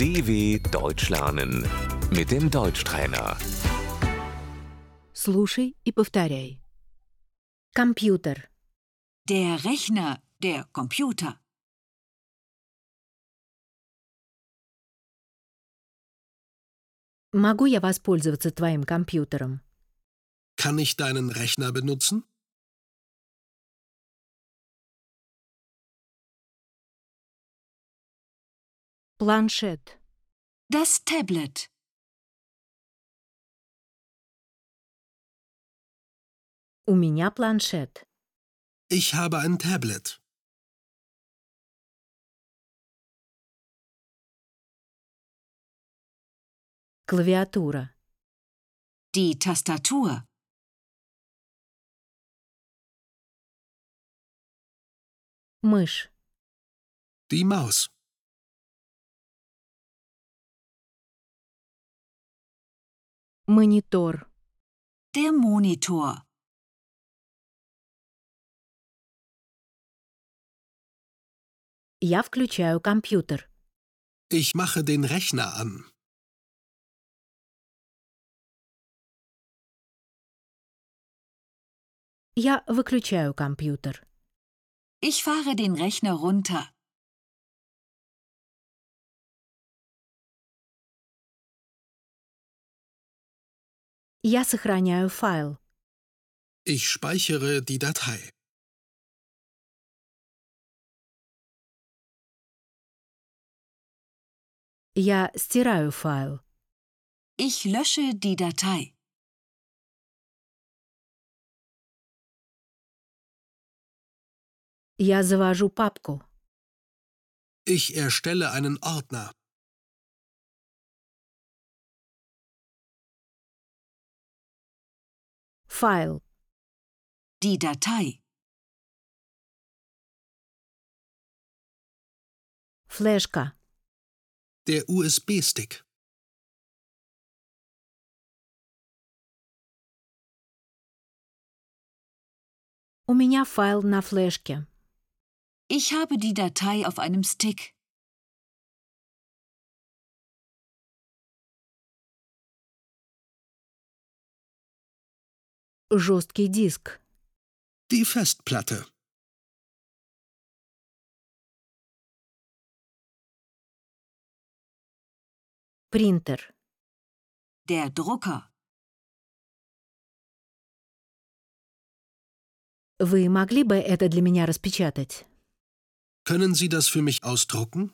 DW Deutsch lernen mit dem Deutschtrainer. Слушай и повторяй. Компьютер. Der Rechner, der Computer. Могу я воспользоваться твоим компьютером? Kann ich deinen Rechner benutzen? Планшет. Das Tablet. У меня планшет. Ich habe ein Tablet. Клавиатура. Die Tastatur. Мышь. Die Maus. Монитор. Der Monitor. Я включаю компьютер. Ich mache den Rechner an. Я выключаю компьютер. Ich fahre den Rechner runter. Я сохраняю файл. Ich speichere die Datei. Я стираю файл. Ich lösche die Datei. Я завожу папку. Ich erstelle einen Ordner. Файл. Die Datei. Флешка. Der USB-Stick. У меня файл на флешке. Ich habe die Datei auf einem Stick. Жесткий диск. Die Festplatte. Принтер. Der Drucker. Вы могли бы это для меня распечатать? Können Sie das für mich ausdrucken?